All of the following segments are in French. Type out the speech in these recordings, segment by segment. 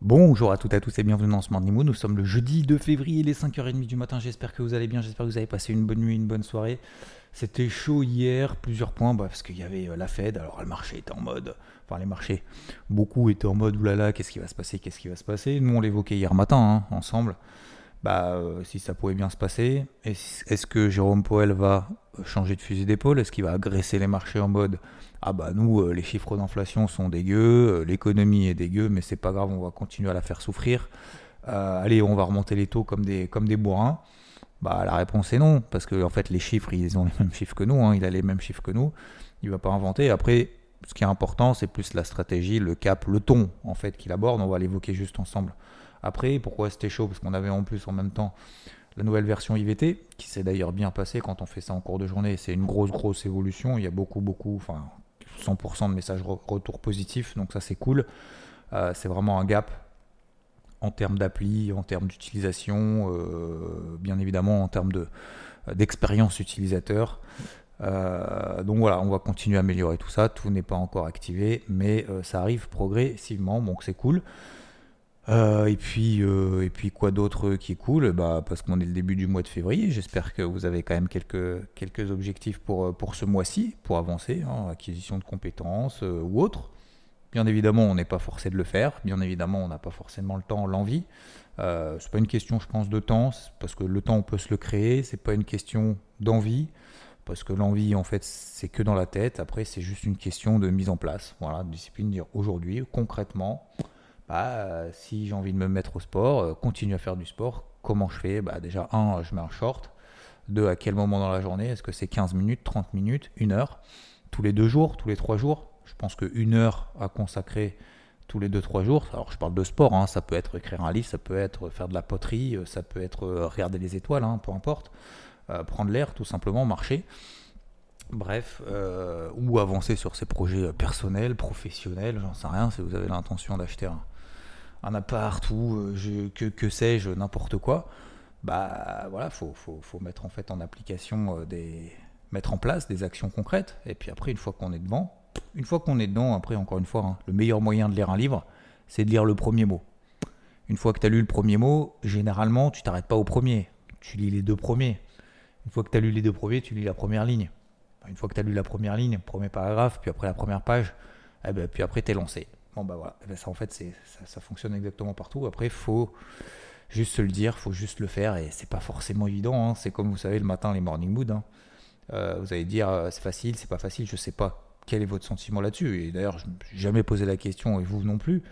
Bonjour à toutes et à tous et bienvenue dans ce Morning Moon. Nous sommes le jeudi 2 février, les 5h30 du matin. J'espère que vous allez bien, j'espère que vous avez passé une bonne nuit, une bonne soirée. C'était chaud hier, plusieurs points, bah, parce qu'il y avait euh, la Fed, alors le marché était en mode, enfin les marchés, beaucoup étaient en mode, oulala, qu'est-ce qui va se passer, qu'est-ce qui va se passer? Nous on l'évoquait hier matin, hein, ensemble, bah, euh, si ça pouvait bien se passer. Est-ce que Jérôme Powell va euh, changer de fusil d'épaule? Est-ce qu'il va agresser les marchés en mode ah bah nous les chiffres d'inflation sont dégueux, l'économie est dégueu, mais c'est pas grave, on va continuer à la faire souffrir. allez, on va remonter les taux comme des bourrins. Bah, la réponse est non, parce que en fait, les chiffres, ils ont les mêmes chiffres que nous, hein, il a les mêmes chiffres que nous, il va pas inventer. Après, ce qui est important, c'est plus la stratégie, le cap, le ton, en fait, qu'il aborde. On va l'évoquer juste ensemble. Après, pourquoi c'était chaud? Parce qu'on avait en plus en même temps la nouvelle version IVT, qui s'est d'ailleurs bien passée quand on fait ça en cours de journée. C'est une grosse, grosse évolution. Il y a beaucoup, beaucoup, 100% de messages retour positifs, donc ça, c'est cool. Euh, c'est vraiment un gap en termes d'appli, en termes d'utilisation, euh, bien évidemment en termes d'expérience utilisateur. Euh, donc voilà, on va continuer à améliorer tout ça. Tout n'est pas encore activé, mais euh, ça arrive progressivement, donc c'est cool. Et, puis, et puis quoi d'autre qui est cool bah, Parce qu'on est le début du mois de février, j'espère que vous avez quand même quelques, quelques objectifs pour, pour ce mois-ci, pour avancer, hein, acquisition de compétences ou autre. Bien évidemment, on n'est pas forcé de le faire. Bien évidemment, on n'a pas forcément le temps, l'envie. Euh, c'est pas une question, je pense, de temps, parce que le temps, on peut se le créer. C'est pas une question d'envie, parce que l'envie, en fait, c'est que dans la tête. Après, c'est juste une question de mise en place. Voilà, discipline, dire aujourd'hui, concrètement, bah, si j'ai envie de me mettre au sport, euh, continuer à faire du sport, comment je fais? Bah, Déjà, un, je mets un short. Deux, à quel moment dans la journée? Est-ce que c'est 15 minutes, 30 minutes, une heure? Tous les deux jours, tous les trois jours? Je pense qu'une heure à consacrer tous les 2-3 jours, alors je parle de sport, hein, ça peut être écrire un livre, ça peut être faire de la poterie, euh, ça peut être euh, regarder les étoiles, hein, peu importe, euh, prendre l'air tout simplement, marcher, bref, ou avancer sur ses projets personnels, professionnels, j'en sais rien, si vous avez l'intention d'acheter un, appart ou que, que sais-je, n'importe quoi, bah voilà, faut, faut, faut, mettre en fait en application des mettre en place des actions concrètes, et puis après, une fois qu'on est devant, une fois qu'on est dedans, après, encore une fois, hein, le meilleur moyen de lire un livre, c'est de lire le premier mot. Une fois que tu as lu le premier mot, généralement, tu t'arrêtes pas au premier. Tu lis les deux premiers. Une fois que tu as lu les deux premiers, tu lis la première ligne. Une fois que tu as lu la première ligne, premier paragraphe, puis après la première page, eh ben, puis après tu lancé. Bah voilà, eh ben, ça en fait c'est, ça, fonctionne exactement partout. Après il faut juste se le dire, faut juste le faire et c'est pas forcément évident. Hein. C'est comme vous savez le matin les morning mood. Hein. Euh, vous allez dire euh, c'est facile, c'est pas facile, je sais pas quel est votre sentiment là-dessus Et d'ailleurs, je n'ai jamais posé la question, et vous non plus.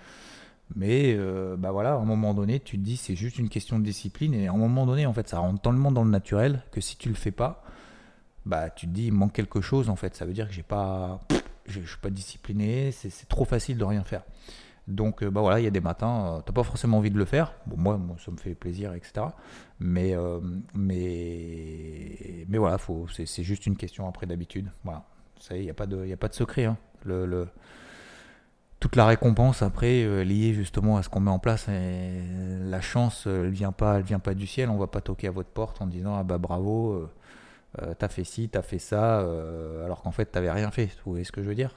Mais euh, bah voilà, à un moment donné, tu te dis c'est juste une question de discipline, et à un moment donné, en fait, ça rentre tellement dans le naturel que si tu le fais pas, bah tu te dis il manque quelque chose en fait. Ça veut dire que j'ai pas, je suis pas discipliné, c'est trop facile de rien faire. Donc euh, bah voilà, il y a des matins, euh, t'as pas forcément envie de le faire. Bon, moi, moi, ça me fait plaisir, etc. Mais mais mais voilà, c'est juste une question après d'habitude. Voilà. Il n'y a, pas de, a pas de secret. Hein. Le, toute la récompense après euh, liée justement à ce qu'on met en place, la chance, elle vient vient pas du ciel. On va pas toquer à votre porte en disant ah bah bravo, euh, euh, t'as fait ci, t'as fait ça, alors qu'en fait t'avais rien fait. Vous voyez ce que je veux dire?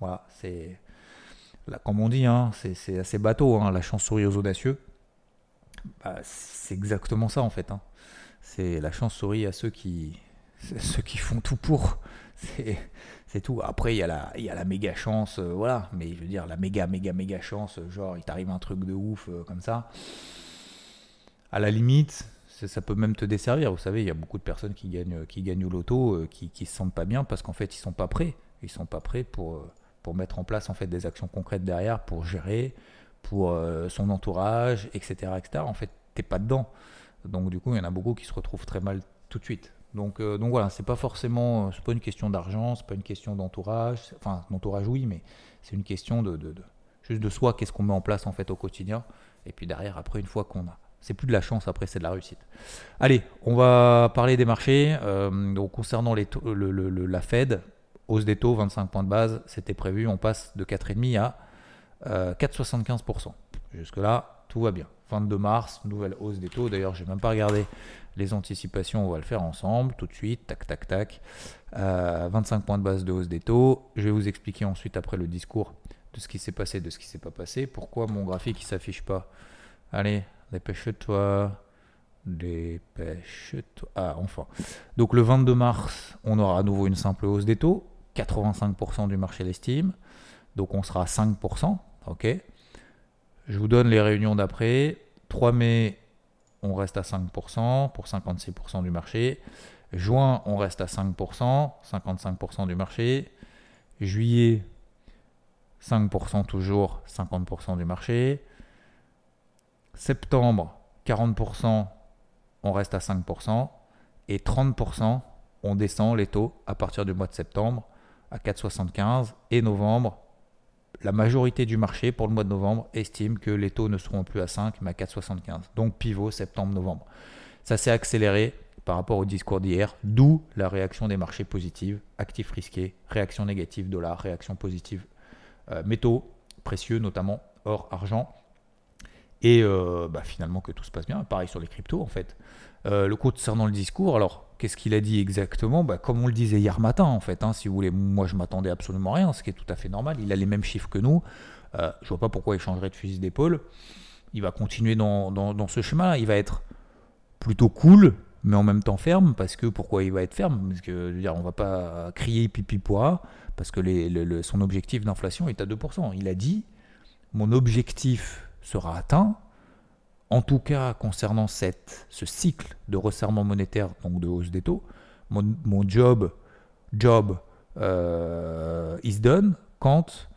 Voilà, c'est comme on dit, hein, c'est assez bateau. Hein, la chance sourit aux audacieux. Bah, c'est exactement ça en fait. Hein. C'est la chance sourit à ceux qui, ceux qui font tout pour. C'est tout. Après, il y, a la, y a la méga chance, euh, voilà. Mais je veux dire, la méga, méga, méga chance, euh, genre, il t'arrive un truc de ouf euh, comme ça. À la limite, ça peut même te desservir. Vous savez, il y a beaucoup de personnes qui gagnent, qui gagnent au loto, qui, qui se sentent pas bien parce qu'en fait, ils sont pas prêts. Ils sont pas prêts pour, pour mettre en place en fait des actions concrètes derrière, pour gérer, pour son entourage, etc., etc. En fait, t'es pas dedans. Donc du coup, il y en a beaucoup qui se retrouvent très mal tout de suite. Donc, euh, donc voilà, c'est pas forcément, c'est pas une question d'argent, c'est pas une question d'entourage, enfin d'entourage oui, mais c'est une question de- juste de soi, qu'est-ce qu'on met en place en fait au quotidien, et puis derrière après une fois qu'on a, c'est plus de la chance, après c'est de la réussite. Allez, on va parler des marchés. euh, donc concernant la Fed, hausse des taux, 25 points de base, c'était prévu, on passe de 4,5 à euh, 4,75%. Jusque là, tout va bien. 22 mars, nouvelle hausse des taux. D'ailleurs, j'ai même pas regardé les anticipations, on va le faire ensemble, tout de suite, tac, tac, tac. Euh, 25 points de base de hausse des taux. Je vais vous expliquer ensuite, après le discours, de ce qui s'est passé, de ce qui s'est pas passé. Pourquoi mon graphique, il s'affiche pas? Allez, dépêche-toi. Dépêche-toi. Ah, enfin. Donc le 22 mars, on aura à nouveau une simple hausse des taux. 85% du marché l'estime. Donc on sera à 5%. OK Je vous donne les réunions d'après. 3 mai, on reste à 5% pour 56% du marché. Juin, on reste à 5%, 55% du marché. Juillet, 5% toujours, 50% du marché. Septembre, 40%, on reste à 5%. Et 30%, on descend les taux à partir du mois de septembre à 4,75. Et novembre, la majorité du marché pour le mois de novembre estime que les taux ne seront plus à 5 mais à 4,75. Donc pivot septembre-novembre. Ça s'est accéléré par rapport au discours d'hier, d'où la réaction des marchés positive, actifs risqués, réaction négative dollar, réaction positive euh, métaux précieux notamment or, argent. Et euh, bah, finalement que tout se passe bien. Pareil sur les cryptos en fait. Euh, le concernant le discours, alors qu'est-ce qu'il a dit exactement? Bah, Comme on le disait hier matin en fait, hein, si vous voulez, moi je m'attendais absolument rien, ce qui est tout à fait normal. Il a les mêmes chiffres que nous. Euh, je vois pas pourquoi il changerait de fusil d'épaule. Il va continuer dans, dans, ce chemin. Il va être plutôt cool, mais en même temps ferme. Parce que pourquoi il va être ferme? Parce que dire, on va pas crier pipi poira, parce que le- son objectif d'inflation est à 2%. Il a dit mon objectif sera atteint. En tout cas, concernant cette, ce cycle de resserrement monétaire, donc de hausse des taux, mon, job, job euh, is done quand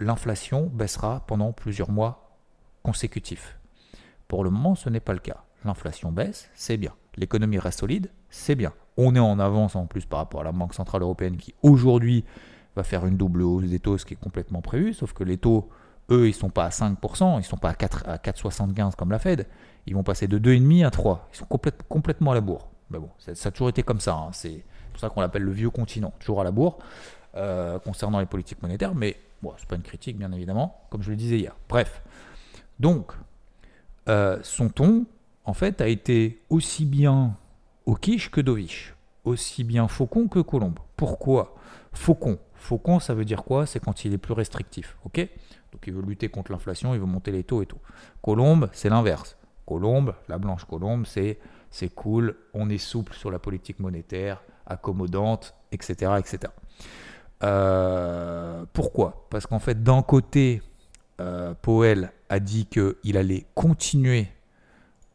l'inflation baissera pendant plusieurs mois consécutifs. Pour le moment, ce n'est pas le cas. L'inflation baisse, c'est bien. L'économie reste solide, c'est bien. On est en avance en plus par rapport à la Banque Centrale Européenne qui aujourd'hui va faire une double hausse des taux, ce qui est complètement prévu, sauf que les taux, eux, ils sont pas à 5%, ils sont pas à 4 à 4,75 comme la Fed, ils vont passer de 2,5% à 3. Ils sont complète- complètement à la bourre. Mais bon, ça, a toujours été comme ça. hein. C'est pour ça qu'on l'appelle le vieux continent, toujours à la bourre, euh, concernant les politiques monétaires. Mais bon, c'est pas une critique, bien évidemment, comme je le disais hier. Bref. Donc, euh, son ton, en fait, a été aussi bien au quiche que dovish, aussi bien faucon que colombe. Pourquoi Faucon? Faucon, ça veut dire quoi? C'est quand il est plus restrictif, ok? Donc il veut lutter contre l'inflation, il veut monter les taux et tout. Colombe, c'est l'inverse. Colombe, la blanche colombe, c'est c'est cool, on est souple sur la politique monétaire, accommodante, etc. etc. Euh, pourquoi? Parce qu'en fait, d'un côté, euh, a dit qu'il allait continuer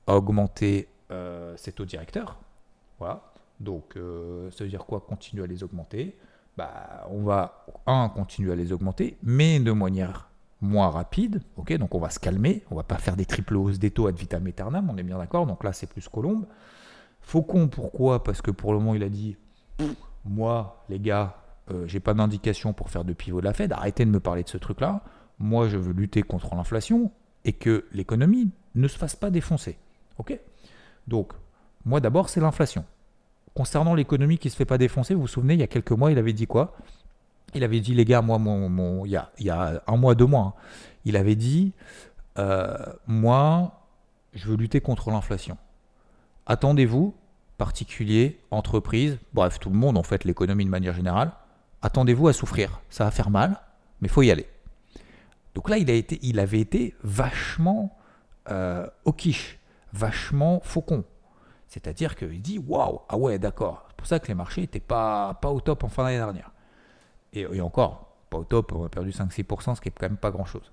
à augmenter euh, ses taux directeurs. Voilà. Donc, euh, ça veut dire quoi? Continuer à les augmenter. Bah, on va, un, continuer à les augmenter, mais de manière moins rapide. Ok, donc on va se calmer. On va pas faire des triples hausses des taux ad vitam aeternam. On est bien d'accord. Donc là, c'est plus Colombe. Faucon, pourquoi? Parce que pour le moment, il a dit moi, les gars, euh, j'ai pas d'indication pour faire de pivot de la Fed. Arrêtez de me parler de ce truc-là. Moi, je veux lutter contre l'inflation et que l'économie ne se fasse pas défoncer. Ok? Donc, moi d'abord, c'est l'inflation. Concernant l'économie qui ne se fait pas défoncer, vous vous souvenez, il y a quelques mois, il avait dit quoi? Il avait dit, les gars, moi, mon, il, y a, un mois, deux mois, hein, il avait dit, euh, moi, je veux lutter contre l'inflation. Attendez-vous, particuliers, entreprises, bref, tout le monde, en fait, l'économie de manière générale, attendez-vous à souffrir. Ça va faire mal, mais faut y aller. Donc là, il, a été, il avait été vachement euh, au quiche, vachement faucon. C'est-à-dire qu'il dit waouh, ah ouais, d'accord. C'est pour ça que les marchés n'étaient pas, pas au top en fin d'année dernière. Et, et encore, pas au top, on a perdu 5-6%, ce qui est quand même pas grand-chose.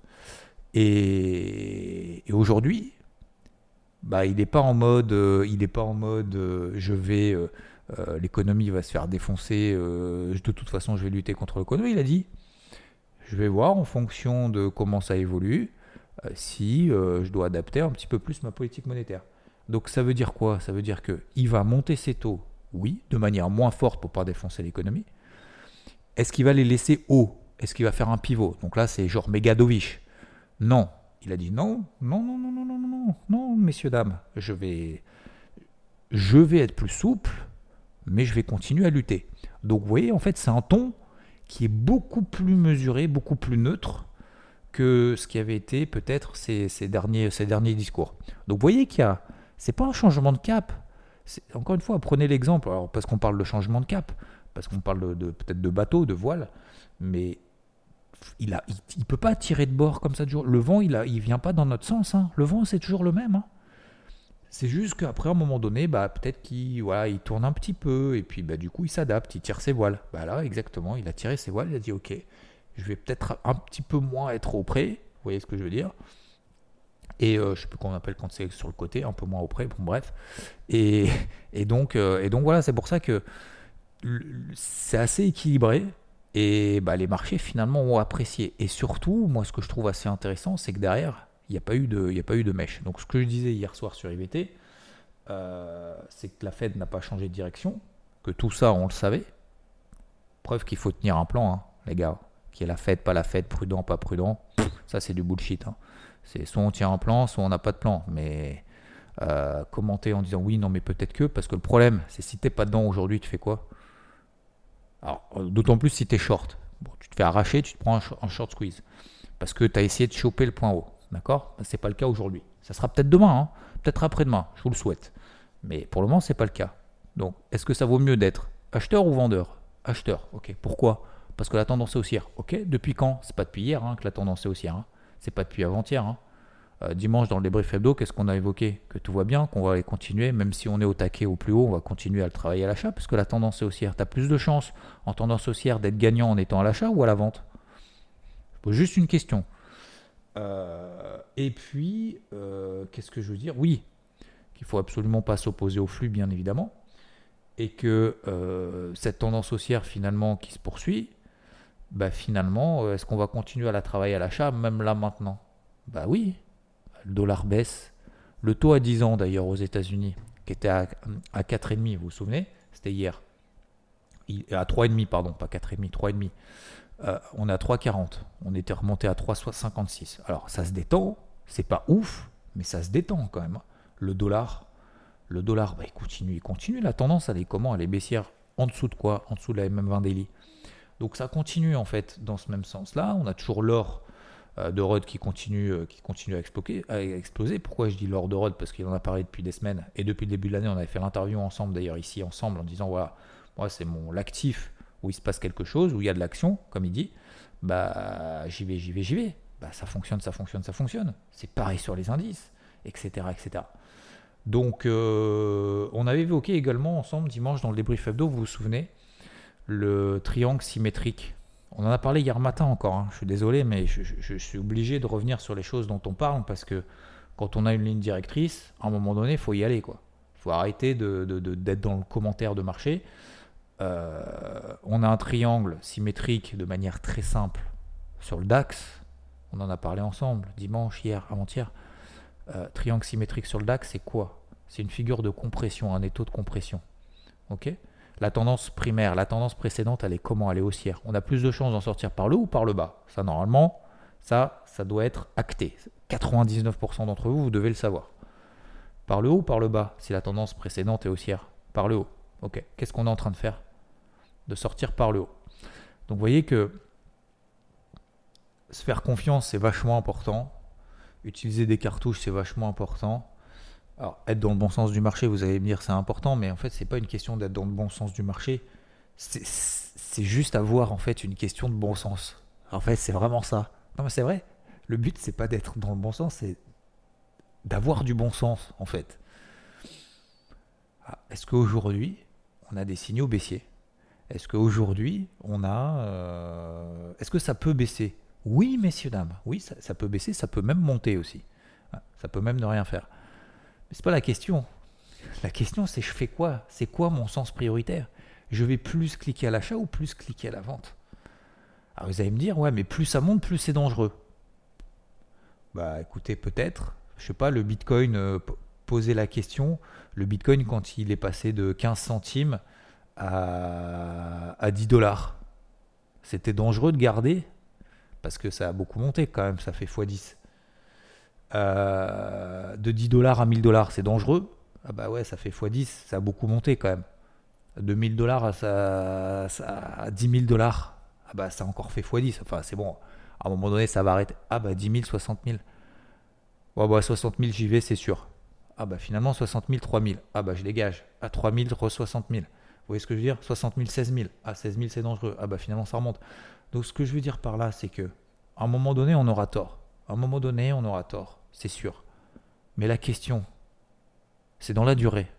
Et, et aujourd'hui, bah, il n'est pas en mode, euh, il est pas en mode, euh, je vais, euh, euh, l'économie va se faire défoncer. euh, de toute façon, je vais lutter contre l'économie. Il a dit, je vais voir en fonction de comment ça évolue, euh, si euh, je dois adapter un petit peu plus ma politique monétaire. Donc ça veut dire quoi? Ça veut dire qu'il va monter ses taux, oui, de manière moins forte pour pas défoncer l'économie. Est-ce qu'il va les laisser hauts Est-ce qu'il va faire un pivot? Donc là, c'est genre méga dovish. Non. Il a dit non, non, non, non, non, non, non, non, messieurs, dames, je vais, je vais être plus souple, mais je vais continuer à lutter. Donc vous voyez, en fait, c'est un ton qui est beaucoup plus mesuré, beaucoup plus neutre que ce qui avait été peut-être ces, derniers, ces derniers discours. Donc vous voyez qu'il y a, c'est pas un changement de cap. Encore une fois, prenez l'exemple, parce qu'on parle de changement de cap, parce qu'on parle de, peut-être de bateau, de voile, mais il ne peut pas tirer de bord comme ça toujours. Le vent, il ne vient pas dans notre sens. Hein. Le vent, c'est toujours le même. Hein. C'est juste qu'après, à un moment donné, bah, peut-être qu'il tourne un petit peu, et puis bah, du coup, il s'adapte, il tire ses voiles. Bah, là, exactement, il a tiré ses voiles, il a dit Ok, je vais peut-être un petit peu moins être auprès. Vous voyez ce que je veux dire et euh, je sais plus comment on appelle quand c'est sur le côté, un peu moins auprès, bon bref. Et, et donc, euh, et donc voilà, c'est pour ça que c'est assez équilibré. Et bah, les marchés finalement ont apprécié. Et surtout, moi ce que je trouve assez intéressant, c'est que derrière, il n'y a, pas eu de, il a pas eu de mèche. Donc ce que je disais hier soir sur IVT, euh, c'est que la Fed n'a pas changé de direction, que tout ça on le savait. Preuve qu'il faut tenir un plan, hein, les gars. Qui est la Fed, pas la Fed, prudent, pas prudent. Ça c'est du bullshit. Hein. C'est soit on tient un plan, soit on n'a pas de plan. Mais euh, commenter en disant oui, non, mais peut-être que, parce que le problème, c'est si t'es pas dedans aujourd'hui, tu fais quoi? Alors, euh, d'autant plus si tu es short. tu te fais arracher, tu te prends un, short squeeze. Parce que tu as essayé de choper le point haut. D'accord? Ce n'est pas le cas aujourd'hui. Ça sera peut-être demain, hein. peut-être après-demain, je vous le souhaite. Mais pour le moment, ce n'est pas le cas. Donc, est-ce que ça vaut mieux d'être acheteur ou vendeur? Acheteur, ok. Pourquoi? Parce que la tendance est haussière. Ok, depuis quand? C'est pas depuis hier hein, que la tendance est haussière. Hein. C'est pas depuis avant-hier. Hein. Euh, dimanche, dans le débrief hebdo, qu'est-ce qu'on a évoqué? Que tout va bien, qu'on va aller continuer, même si on est au taquet au plus haut, on va continuer à le travailler à l'achat, parce que la tendance est haussière. Tu as plus de chances en tendance haussière d'être gagnant en étant à l'achat ou à la vente? Je pose juste une question. Euh, et puis, euh, qu'est-ce que je veux dire? Oui, qu'il faut absolument pas s'opposer au flux, bien évidemment, et que cette tendance haussière finalement qui se poursuit, bah finalement, euh, est-ce qu'on va continuer à la travailler à l'achat, même là maintenant? Bah oui, le dollar baisse. Le taux à 10 ans d'ailleurs aux États-Unis, qui était à, à 4,5, vous vous souvenez? C'était hier. Il, à 3,5, pardon, pas 4,5, 3,5. Euh, on est à 3,40. On était remonté à 3,56. Alors ça se détend, c'est pas ouf, mais ça se détend quand même. Le dollar, le dollar, bah, il continue, il continue. La tendance, elle est comment? Elle est baissière en dessous de quoi? En dessous de la MM20 daily. Donc ça continue en fait dans ce même sens-là. On a toujours l'or euh, de Rod qui continue, euh, qui continue à, exploser, à exploser. Pourquoi je dis l'or de Rod Parce qu'il en a parlé depuis des semaines. Et depuis le début de l'année, on avait fait l'interview ensemble, d'ailleurs ici ensemble, en disant voilà, moi c'est mon l'actif où il se passe quelque chose, où il y a de l'action, comme il dit. Bah j'y vais, j'y vais, j'y vais. Bah ça fonctionne, ça fonctionne, ça fonctionne. C'est pareil sur les indices, etc. etc. Donc euh, on avait évoqué également ensemble dimanche dans le débrief hebdo, vous vous souvenez, le triangle symétrique. On en a parlé hier matin encore, hein. je suis désolé, mais je, suis obligé de revenir sur les choses dont on parle parce que quand on a une ligne directrice, à un moment donné, il faut y aller. Il faut arrêter d'être dans le commentaire de marché. Euh, on a un triangle symétrique de manière très simple sur le DAX. On en a parlé ensemble dimanche, hier, avant-hier. Euh, triangle symétrique sur le DAX, c'est quoi? C'est une figure de compression, un étau de compression. ok? La tendance primaire, la tendance précédente, elle est comment? Elle est haussière. On a plus de chances d'en sortir par le haut ou par le bas? Ça, normalement, ça, ça doit être acté. 99% d'entre vous, vous devez le savoir. Par le haut ou par le bas Si la tendance précédente est haussière? Par le haut. Ok. Qu'est-ce qu'on est en train de faire? De sortir par le haut. Donc, vous voyez que se faire confiance, c'est vachement important. Utiliser des cartouches, c'est vachement important. Alors, être dans le bon sens du marché, vous allez me dire c'est important, mais en fait, c'est pas une question d'être dans le bon sens du marché. C'est juste avoir en fait une question de bon sens. En fait, c'est vraiment ça. Non, mais c'est vrai. Le but, c'est pas d'être dans le bon sens, c'est d'avoir du bon sens, en fait. Ah, est-ce qu'aujourd'hui, on a des signaux baissiers? Est-ce qu'aujourd'hui, on a. Euh, est-ce que ça peut baisser? Oui, messieurs, dames. Oui, ça, peut baisser, ça peut même monter aussi. Ah, ça peut même ne rien faire. Mais c'est pas la question. La question, c'est je fais quoi? C'est quoi mon sens prioritaire? Je vais plus cliquer à l'achat ou plus cliquer à la vente? Alors vous allez me dire, ouais, mais plus ça monte, plus c'est dangereux. Bah écoutez, peut-être. Je sais pas, le Bitcoin, euh, poser la question, le Bitcoin quand il est passé de 15 centimes à, à 10 dollars, c'était dangereux de garder? Parce que ça a beaucoup monté quand même, ça fait x10. Euh, de 10 dollars à 1000 dollars, c'est dangereux. Ah bah ouais, ça fait x10, ça a beaucoup monté quand même. De 1000 dollars à, à 10 000 dollars, ah bah ça a encore fait x10. Enfin, c'est bon, à un moment donné, ça va arrêter. Ah bah 10 000, 60 000. Ouais, bah 60 000, j'y vais, c'est sûr. Ah bah finalement, 60 000, 3 000. Ah bah je dégage. À 3 000, 60 000. Vous voyez ce que je veux dire? 60 000, 16 000. Ah, 16 000, c'est dangereux. Ah bah finalement, ça remonte. Donc ce que je veux dire par là, c'est que à un moment donné, on aura tort. À un moment donné, on aura tort, c'est sûr. Mais la question, c'est dans la durée.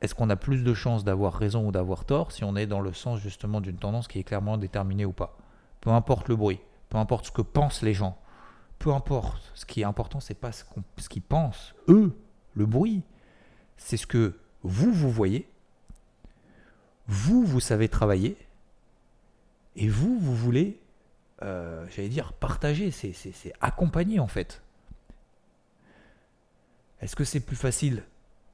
Est-ce qu'on a plus de chances d'avoir raison ou d'avoir tort si on est dans le sens justement d'une tendance qui est clairement déterminée ou pas? Peu importe le bruit, peu importe ce que pensent les gens, peu importe. Ce qui est important, c'est pas ce, ce qu'ils pensent, eux, le bruit. C'est ce que vous, vous voyez. Vous, vous savez travailler. Et vous, vous voulez, euh, j'allais dire, partager, c'est accompagner en fait. Est-ce que c'est plus facile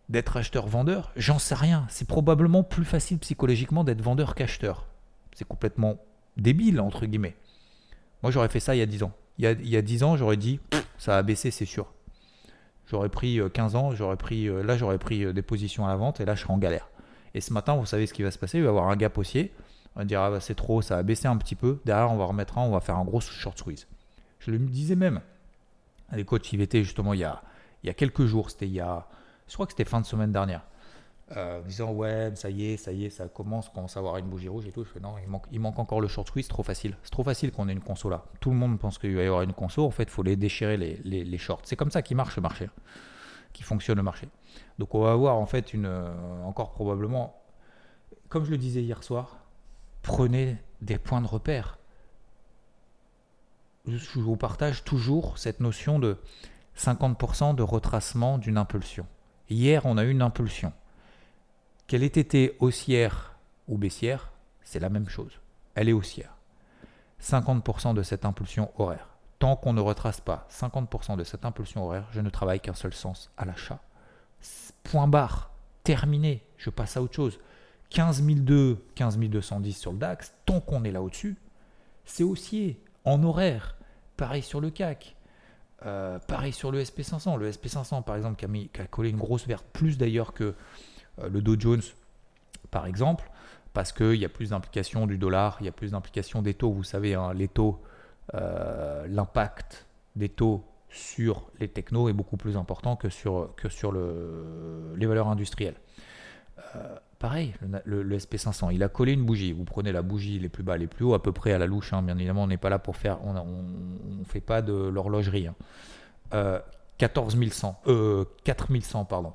d'être acheteur-vendeur? J'en sais rien. C'est probablement plus facile psychologiquement d'être vendeur qu'acheteur. C'est complètement débile, entre guillemets. Moi, j'aurais fait ça il y a 10 ans. Il y a, il y a 10 ans, j'aurais dit, ça a baissé, c'est sûr. J'aurais pris 15 euh, ans, j'aurais pris, euh, là, j'aurais pris des positions à la vente et là, je serais en galère. Et ce matin, vous savez ce qui va se passer? Il va y avoir un gap haussier. On va dire, ah bah, c'est trop, ça a baissé un petit peu. Derrière, on va remettre un, on va faire un gros short squeeze. Je le disais même à les coachs IVT, justement, il y a, il y a quelques jours, c'était il y a, je crois que c'était fin de semaine dernière. Euh, disant ouais ça y est ça y est ça commence on commence à avoir une bougie rouge et tout je fais non il manque, il manque encore le short squeeze trop facile c'est trop facile qu'on ait une conso là tout le monde pense qu'il va y avoir une conso en fait il faut les déchirer les, les, shorts c'est comme ça qu'il marche le marché qui fonctionne le marché donc on va avoir en fait une euh, encore probablement comme je le disais hier soir prenez des points de repère. Je vous partage toujours cette notion de 50% de retracement d'une impulsion. Hier, on a eu une impulsion. Qu'elle ait été haussière ou baissière, c'est la même chose. Elle est haussière. 50% de cette impulsion horaire. Tant qu'on ne retrace pas 50% de cette impulsion horaire, je ne travaille qu'un seul sens à l'achat. Point barre. Terminé. Je passe à autre chose. 15 200, 15 210 sur le DAX, tant qu'on est là au-dessus, c'est haussier, en horaire. Pareil sur le CAC. Euh, pareil sur le SP500. Le SP500, par exemple, qui a, collé une grosse verte, plus d'ailleurs que euh, le Dow Jones, par exemple, parce qu'il y a plus d'implication du dollar, il y a plus d'implication des taux. Vous savez, hein, les taux, euh, l'impact des taux sur les technos est beaucoup plus important que sur, les valeurs industrielles. Pareil, le, SP500, il a collé une bougie. Vous prenez la bougie les plus bas, les plus hauts, à peu près à la louche. Hein. Bien évidemment, on n'est pas là pour faire, on ne fait pas de l'horlogerie. Hein. Euh, 14100, euh, 4100, pardon.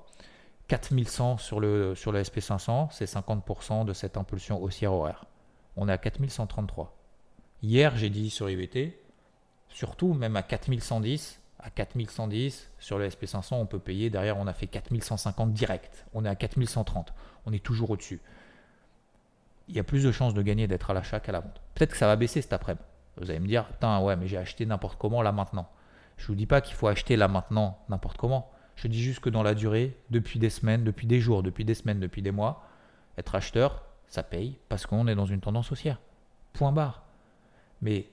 4100 sur le, sur le SP500, c'est 50% de cette impulsion haussière horaire. On est à 4133. Hier, j'ai dit sur IVT, surtout même à 4110, à 4110 sur le SP500, on peut payer. Derrière, on a fait 4150 direct. On est à 4130. On est toujours au-dessus. Il y a plus de chances de gagner d'être à l'achat qu'à la vente. Peut-être que ça va baisser cet après-midi. Vous allez me dire, putain, ouais, mais j'ai acheté n'importe comment là maintenant. Je ne vous dis pas qu'il faut acheter là maintenant n'importe comment. Je dis juste que dans la durée, depuis des semaines, depuis des jours, depuis des semaines, depuis des mois, être acheteur, ça paye parce qu'on est dans une tendance haussière. Point barre. Mais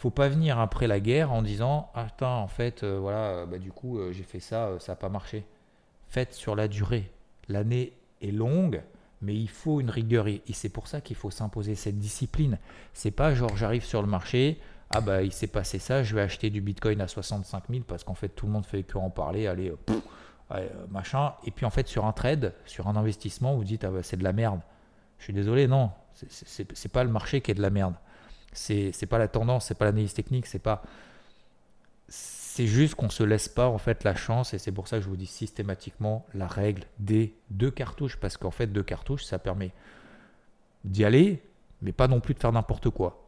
faut pas venir après la guerre en disant ah en fait euh, voilà euh, bah, du coup euh, j'ai fait ça ça n'a pas marché. Faites sur la durée. L'année est longue mais il faut une rigueur. Et, c'est pour ça qu'il faut s'imposer cette discipline. C'est pas genre j'arrive sur le marché ah bah il s'est passé ça je vais acheter du bitcoin à 65 000 parce qu'en fait tout le monde fait que en parler allez machin. Et puis en fait sur un trade sur un investissement vous dites ah bah, c'est de la merde. Je suis désolé non c'est pas le marché qui est de la merde c'est pas la tendance, c'est pas l'analyse technique, c'est pas c'est juste qu'on se laisse pas en fait la chance et c'est pour ça que je vous dis systématiquement la règle des deux cartouches parce qu'en fait deux cartouches ça permet d'y aller mais pas non plus de faire n'importe quoi.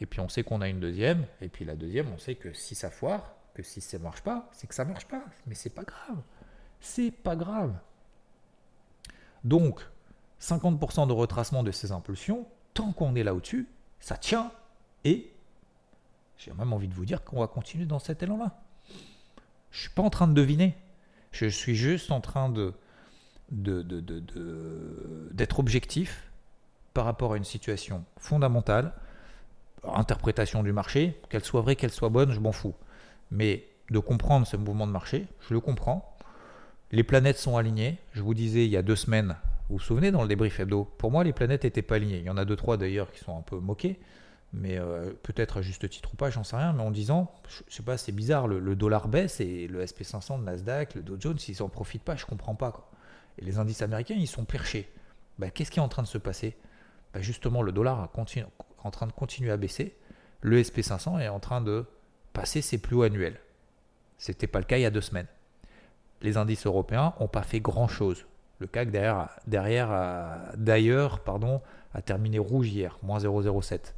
Et puis on sait qu'on a une deuxième et puis la deuxième on sait que si ça foire, que si ça marche pas, c'est que ça marche pas, mais c'est pas grave. C'est pas grave. Donc 50% de retracement de ces impulsions, tant qu'on est là au-dessus, ça tient et j'ai même envie de vous dire qu'on va continuer dans cet élan-là. Je ne suis pas en train de deviner. Je suis juste en train de d'être objectif par rapport à une situation fondamentale, interprétation du marché, qu'elle soit vraie, qu'elle soit bonne, je m'en fous. Mais de comprendre ce mouvement de marché, je le comprends. Les planètes sont alignées. Je vous disais il y a deux semaines, vous vous souvenez dans le débrief hebdo, pour moi les planètes n'étaient pas alignées. Il y en a deux, trois d'ailleurs qui sont un peu moqués, mais euh, peut-être à juste titre ou pas, j'en sais rien. Mais en disant, je sais pas, c'est bizarre, le, dollar baisse et le SP500, le Nasdaq, le Dow Jones, ils s'en profitent pas, je comprends pas. Quoi. Et les indices américains, ils sont perchés. Ben, Qu'est-ce qui est en train de se passer? Ben, Justement, le dollar est en train de continuer à baisser. Le SP500 est en train de passer ses plus hauts annuels. Ce n'était pas le cas il y a deux semaines. Les indices européens n'ont pas fait grand-chose. Le CAC derrière, derrière d'ailleurs pardon, a terminé rouge hier, moins 0,07.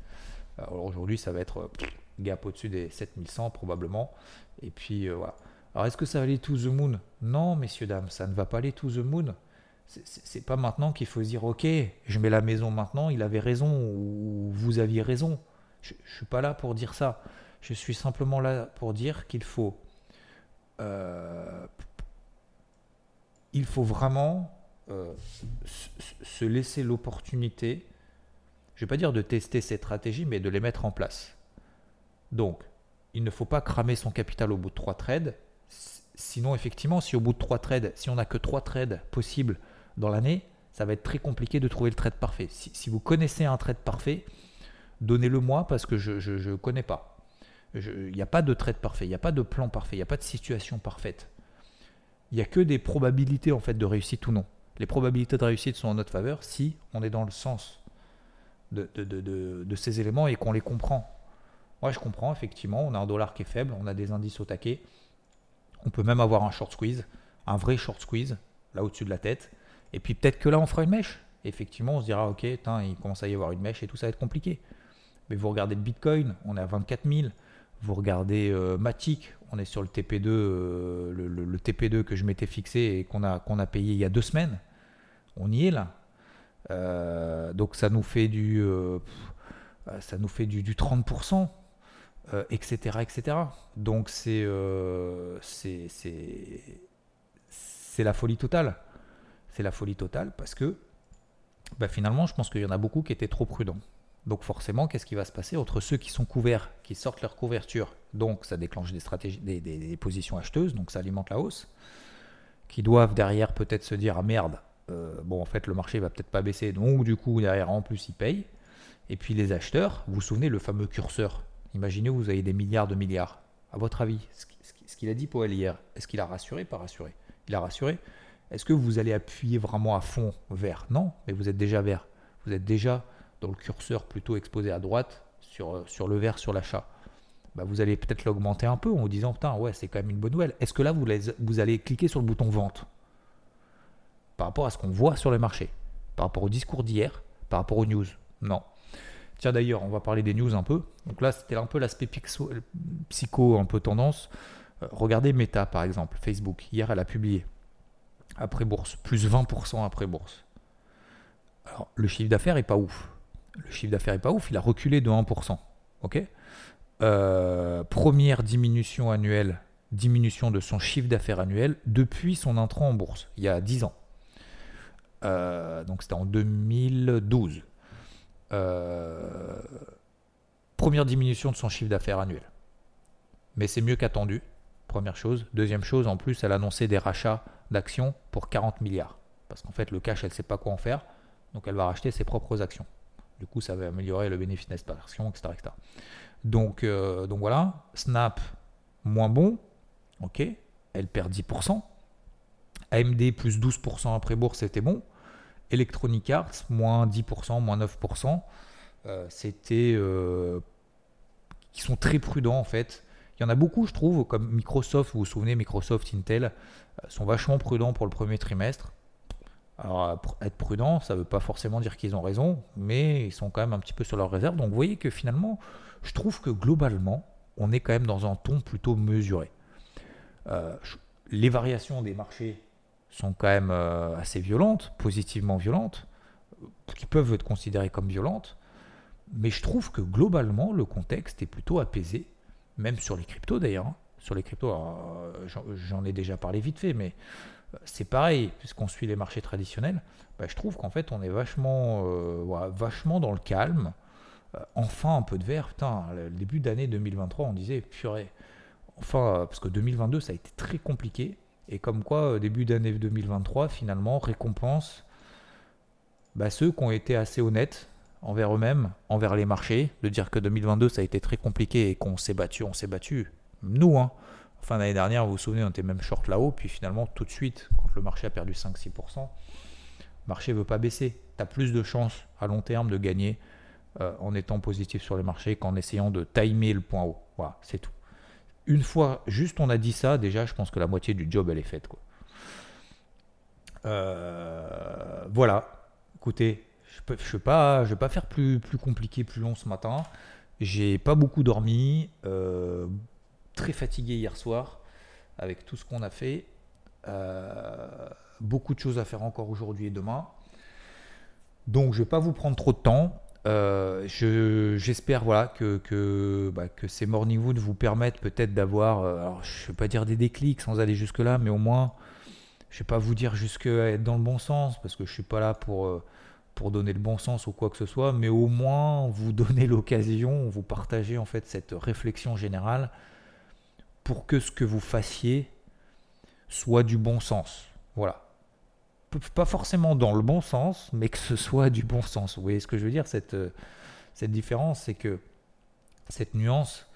Alors aujourd'hui, ça va être gap au-dessus des 7100 probablement. Et puis euh, voilà. Alors est-ce que ça va aller to the moon? Non, messieurs, dames, ça ne va pas aller to the moon. C'est pas maintenant qu'il faut se dire ok, je mets la maison maintenant, il avait raison ou vous aviez raison. Je ne suis pas là pour dire ça. Je suis simplement là pour dire qu'il faut euh, il faut vraiment euh, se laisser l'opportunité, je ne vais pas dire de tester ces stratégies, mais de les mettre en place. Donc, il ne faut pas cramer son capital au bout de trois trades. Sinon, effectivement, si au bout de trois trades, si on n'a que trois trades possibles dans l'année, ça va être très compliqué de trouver le trade parfait. Si, vous connaissez un trade parfait, donnez-le moi parce que je ne connais pas. Il n'y a pas de trade parfait, il n'y a pas de plan parfait, il n'y a pas de situation parfaite. Il n'y a que des probabilités en fait de réussite ou non. Les probabilités de réussite sont en notre faveur si on est dans le sens de, ces éléments et qu'on les comprend. Moi, je comprends, effectivement, on a un dollar qui est faible, on a des indices au taquet. On peut même avoir un short squeeze, un vrai short squeeze, là au-dessus de la tête. Et puis peut-être que là, on fera une mèche. effectivement, on se dira, ok, il commence à y avoir une mèche et tout ça va être compliqué. Mais vous regardez le Bitcoin, on est à 24 000. Vous regardez euh, Matic, on est sur le TP2, euh, le, TP2 que je m'étais fixé et qu'on a, qu'on a payé il y a deux semaines. On y est là. Euh, donc ça nous fait du, ça nous fait du, du 30%, etc., etc. Donc c'est, c'est, c'est, la folie totale. C'est la folie totale parce que bah, finalement, je pense qu'il y en a beaucoup qui étaient trop prudents. Donc forcément, qu'est-ce qui va se passer entre ceux qui sont couverts, qui sortent leur couverture? Donc ça déclenche des stratégies, des, positions acheteuses, donc ça alimente la hausse, qui doivent derrière peut-être se dire ah merde, euh, bon en fait le marché va peut-être pas baisser, donc du coup derrière en plus ils payent. Et puis les acheteurs, vous vous souvenez le fameux curseur Imaginez vous avez des milliards de milliards. À votre avis, ce qu'il a dit pour hier, est-ce qu'il a rassuré, pas rassuré? Il a rassuré. Est-ce que vous allez appuyer vraiment à fond vers Non, mais vous êtes déjà vert. Vous êtes déjà dans le curseur plutôt exposé à droite sur, euh, sur le vert sur l'achat, bah vous allez peut-être l'augmenter un peu en vous disant putain ouais c'est quand même une bonne nouvelle. Est-ce que là vous, vous allez cliquer sur le bouton vente? Par rapport à ce qu'on voit sur le marché, par rapport au discours d'hier, par rapport aux news Non. Tiens d'ailleurs, on va parler des news un peu. Donc là, c'était un peu l'aspect psycho, un peu tendance. Euh, regardez Meta par exemple, Facebook. Hier, elle a publié après bourse, plus 20% après bourse. Alors, le chiffre d'affaires est pas ouf le chiffre d'affaires est pas ouf, il a reculé de 1%. Ok? Euh, première diminution annuelle, diminution de son chiffre d'affaires annuel depuis son entrée en bourse, il y a 10 ans. Euh, donc c'était en 2012. Euh, première diminution de son chiffre d'affaires annuel. Mais c'est mieux qu'attendu, première chose. Deuxième chose, en plus, elle a annoncé des rachats d'actions pour 40 milliards. Parce qu'en fait, le cash, elle ne sait pas quoi en faire. Donc elle va racheter ses propres actions. Du coup, ça va améliorer le bénéfice net par action, etc. Donc, euh, donc voilà, Snap, moins bon. Ok, elle perd 10%. AMD, plus 12% après bourse, c'était bon. Electronic Arts, moins 10%, moins 9%. Euh, c'était. Euh, sont très prudents en fait. Il y en a beaucoup, je trouve, comme Microsoft, vous vous souvenez, Microsoft, Intel, sont vachement prudents pour le premier trimestre. Alors, être prudent, ça ne veut pas forcément dire qu'ils ont raison, mais ils sont quand même un petit peu sur leur réserve. Donc, vous voyez que finalement, je trouve que globalement, on est quand même dans un ton plutôt mesuré. Euh, les variations des marchés sont quand même euh, assez violentes, positivement violentes, qui peuvent être considérées comme violentes, mais je trouve que globalement, le contexte est plutôt apaisé, même sur les cryptos d'ailleurs. Hein. sur les cryptos. J'en ai déjà parlé vite fait, mais c'est pareil, puisqu'on suit les marchés traditionnels, bah, je trouve qu'en fait on est vachement, vachement dans le calme. enfin un peu de vert, putain, le début d'année 2023 on disait purée. Enfin, parce que 2022 ça a été très compliqué. Et comme quoi, début d'année 2023, finalement, récompense bah, ceux qui ont été assez honnêtes envers eux-mêmes, envers les marchés, de dire que 2022 ça a été très compliqué et qu'on s'est battu, on s'est battu. Nous, hein. Fin d'année dernière, vous vous souvenez, on était même short là-haut, puis finalement, tout de suite, quand le marché a perdu 5-6%, le marché ne veut pas baisser. Tu as plus de chances à long terme de gagner euh, en étant positif sur le marché qu'en essayant de timer le point haut. Voilà, c'est tout. Une fois juste on a dit ça, déjà, je pense que la moitié du job, elle est faite. Quoi. Euh, voilà, écoutez, je ne vais, pas, je vais pas faire plus, plus compliqué, plus long ce matin. J'ai pas beaucoup dormi, euh, très fatigué hier soir avec tout ce qu'on a fait. Euh, beaucoup de choses à faire encore aujourd'hui et demain. Donc je ne vais pas vous prendre trop de temps. Euh, j'espère que, que, bah, que ces morning wood vous permettent peut-être d'avoir, alors je ne vais pas dire des déclics sans aller jusque-là, mais au moins, je ne vais pas vous dire jusque être dans le bon sens, parce que je ne suis pas là pour pour donner le bon sens ou quoi que ce soit, mais au moins vous donner l'occasion, vous partager en fait cette réflexion générale pour que ce que vous fassiez soit du bon sens. Voilà. Pas forcément dans le bon sens, mais que ce soit du bon sens. Vous voyez ce que je veux dire Cette, cette différence, c'est que cette nuance,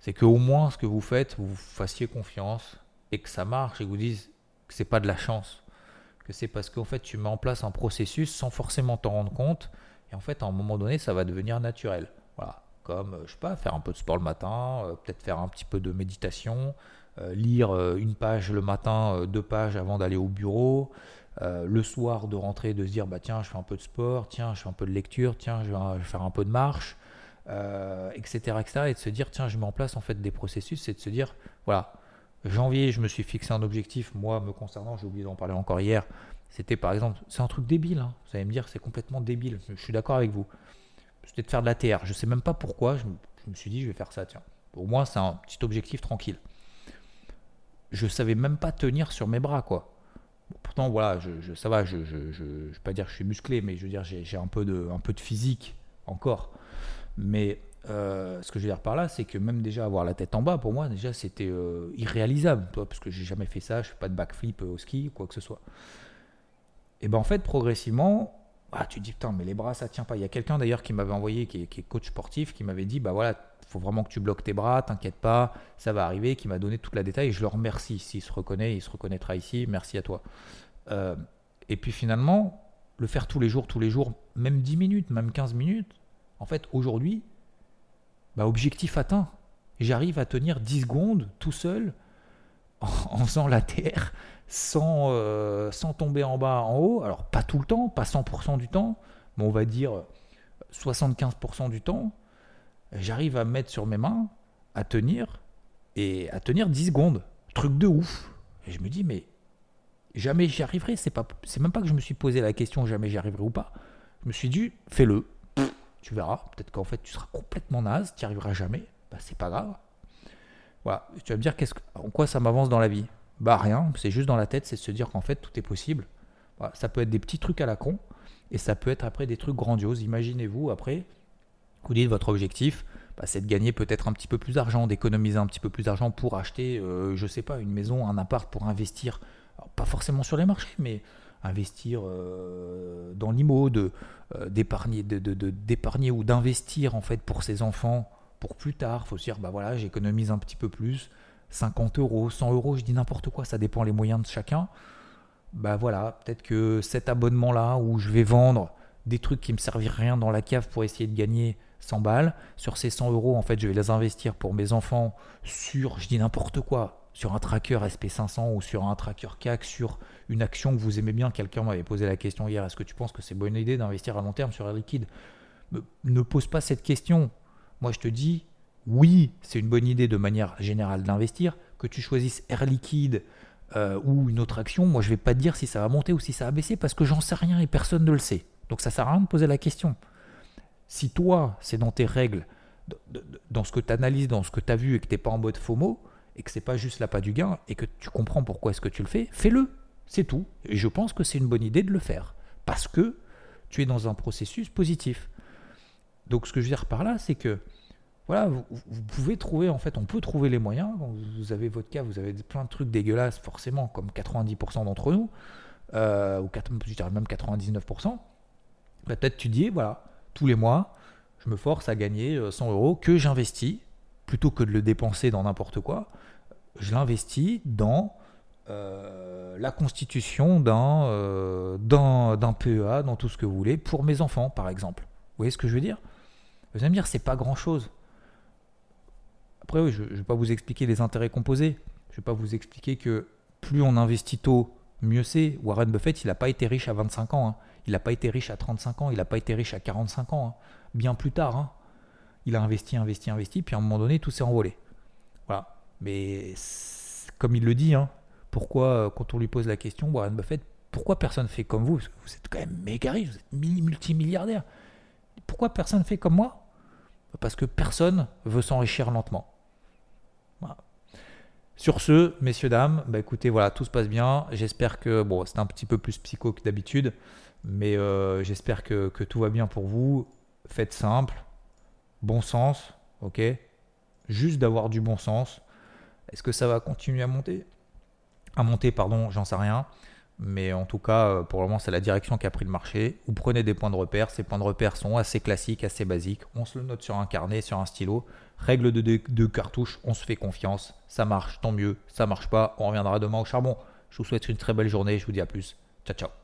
c'est qu'au moins ce que vous faites, vous, fassiez confiance et que ça marche et que vous dites que c'est pas de la chance que c'est parce qu'en fait tu mets en place un processus sans forcément t'en rendre compte et en fait à un moment donné ça va devenir naturel. Voilà, comme euh, je sais pas, faire un peu de sport le matin, euh, peut-être faire un petit peu de méditation, euh, lire une page le matin, deux pages avant d'aller au bureau, le soir de rentrer, de se dire bah tiens je fais un peu de sport, tiens je fais un peu de lecture, tiens je vais, faire un peu de marche, etc., etc. Et de se dire tiens je mets en place en fait des processus, c'est de se dire voilà Janvier, je me suis fixé un objectif, moi, me concernant, j'ai oublié d'en parler encore hier. C'était par exemple, c'est un truc débile, hein. vous allez me dire, c'est complètement débile, je suis d'accord avec vous. C'était de faire de la TR, je sais même pas pourquoi, je me, suis dit, je vais faire ça, tiens. Au moins, c'est un petit objectif tranquille. Je savais même pas tenir sur mes bras, quoi. Pourtant, voilà, je, ça va, je ne vais pas dire que je suis musclé, mais je veux dire, j'ai un, peu de, physique encore. Mais euh, ce que je veux dire par là, c'est que même déjà avoir la tête en bas, pour moi, déjà, c'était euh, irréalisable, toi, parce que j'ai jamais fait ça, je fais pas de backflip euh, au ski, quoi que ce soit. Et ben en fait, progressivement, ah, tu te dis putain, mais les bras, ça tient pas. Il y a quelqu'un d'ailleurs qui m'avait envoyé, qui est, coach sportif, qui m'avait dit, bah voilà, faut vraiment que tu bloques tes bras, t'inquiète pas, ça va arriver, qui m'a donné toute la détail, et je le remercie. S'il se reconnaît, il se reconnaîtra ici, merci à toi. et puis finalement, le faire tous les jours, tous les jours, même 10 minutes, même 15 minutes, en fait, aujourd'hui, bah, objectif atteint. J'arrive à tenir 10 secondes tout seul en, faisant la terre sans, euh, sans tomber en bas, en haut. Alors pas tout le temps, pas 100% du temps, mais on va dire 75% du temps. J'arrive à mettre sur mes mains, à tenir, et à tenir 10 secondes. Truc de ouf. Et je me dis, mais jamais j'y arriverai. C'est, même pas que je me suis posé la question jamais j'y arriverai ou pas. Je me suis dit, fais-le tu verras. Peut-être qu'en fait, tu seras complètement naze, tu n'y arriveras jamais. Bah, c'est pas grave. Voilà. Tu vas me dire, qu'est-ce en quoi ça m'avance dans la vie? Bah, rien. C'est juste dans la tête, c'est de se dire qu'en fait, tout est possible. Ça peut être des petits trucs à la con, et ça peut être après des trucs grandioses. Imaginez-vous, après, vous dites votre objectif, bah, c'est de gagner peut-être un petit peu plus d'argent, d'économiser un petit peu plus d'argent pour acheter, euh, je sais pas, une maison, un appart, pour investir. pas forcément sur les marchés, mais investir euh, dans l'IMO, euh, d'épargner, ou d'investir en fait pour ses enfants pour plus tard. Il faut se dire, bah voilà, j'économise un petit peu plus, 50 euros, 100 euros, je dis n'importe quoi, ça dépend les moyens de chacun. Bah voilà, peut-être que cet abonnement-là où je vais vendre des trucs qui me serviront rien dans la cave pour essayer de gagner 100 balles, sur ces 100 euros, en fait, je vais les investir pour mes enfants sur, je dis n'importe quoi, sur un tracker SP500 ou sur un tracker CAC, sur une action que vous aimez bien. Quelqu'un m'avait posé la question hier, est-ce que tu penses que c'est bonne idée d'investir à long terme sur Air Liquide? Ne pose pas cette question. Moi, je te dis, oui, c'est une bonne idée de manière générale d'investir. Que tu choisisses Air Liquide euh, ou une autre action, moi, je ne vais pas dire si ça va monter ou si ça va baisser parce que j'en sais rien et personne ne le sait. Donc, ça ne sert à rien de poser la question. Si toi, c'est dans tes règles, dans ce que tu analyses, dans ce que tu as vu et que tu n'es pas en mode FOMO, et que c'est pas juste l'appât du gain et que tu comprends pourquoi est-ce que tu le fais, fais-le. C'est tout. Et je pense que c'est une bonne idée de le faire parce que tu es dans un processus positif. Donc ce que je veux dire par là, c'est que voilà, vous, pouvez trouver, en fait, on peut trouver les moyens. Vous avez votre cas, vous avez plein de trucs dégueulasses, forcément, comme 90% d'entre nous, euh, ou je dirais même 99%. Bah, peut-être tu dis, voilà, tous les mois, je me force à gagner 100 euh, euros que j'investis, plutôt que de le dépenser dans n'importe quoi, je l'investis dans euh, la constitution d'un d'un PEA, dans tout ce que vous voulez, pour mes enfants, par exemple. Vous voyez ce que je veux dire? Vous allez me dire, c'est pas grand-chose. Après, oui, je ne vais pas vous expliquer les intérêts composés. Je ne vais pas vous expliquer que plus on investit tôt, mieux c'est. Warren Buffett, il n'a pas été riche à 25 ans. Hein. Il n'a pas été riche à 35 ans. Il n'a pas été riche à 45 ans. Hein. Bien plus tard. Hein. Il a investi, investi, investi. Puis à un moment donné, tout s'est envolé. Voilà. Mais comme il le dit, pourquoi, euh, quand on lui pose la question, Warren Buffett, pourquoi personne fait comme vous? Parce que vous êtes quand même méga riche, vous êtes multimilliardaire. Pourquoi personne fait comme moi? Parce que personne veut s'enrichir lentement. Sur ce, messieurs, dames, bah écoutez, voilà, tout se passe bien. J'espère que, bon, c'est un petit peu plus psycho que d'habitude, mais euh, j'espère que, tout va bien pour vous. Faites simple, bon sens, ok? Juste d'avoir du bon sens. Est-ce que ça va continuer à monter? À monter, pardon, j'en sais rien. Mais en tout cas, euh, pour le moment, c'est la direction qui a pris le marché. Vous prenez des points de repère. Ces points de repère sont assez classiques, assez basiques. On se le note sur un carnet, sur un stylo. Règle de, de, cartouche, on se fait confiance. Ça marche, tant mieux. Ça marche pas, on reviendra demain au charbon. Je vous souhaite une très belle journée. Je vous dis à plus. Ciao, ciao.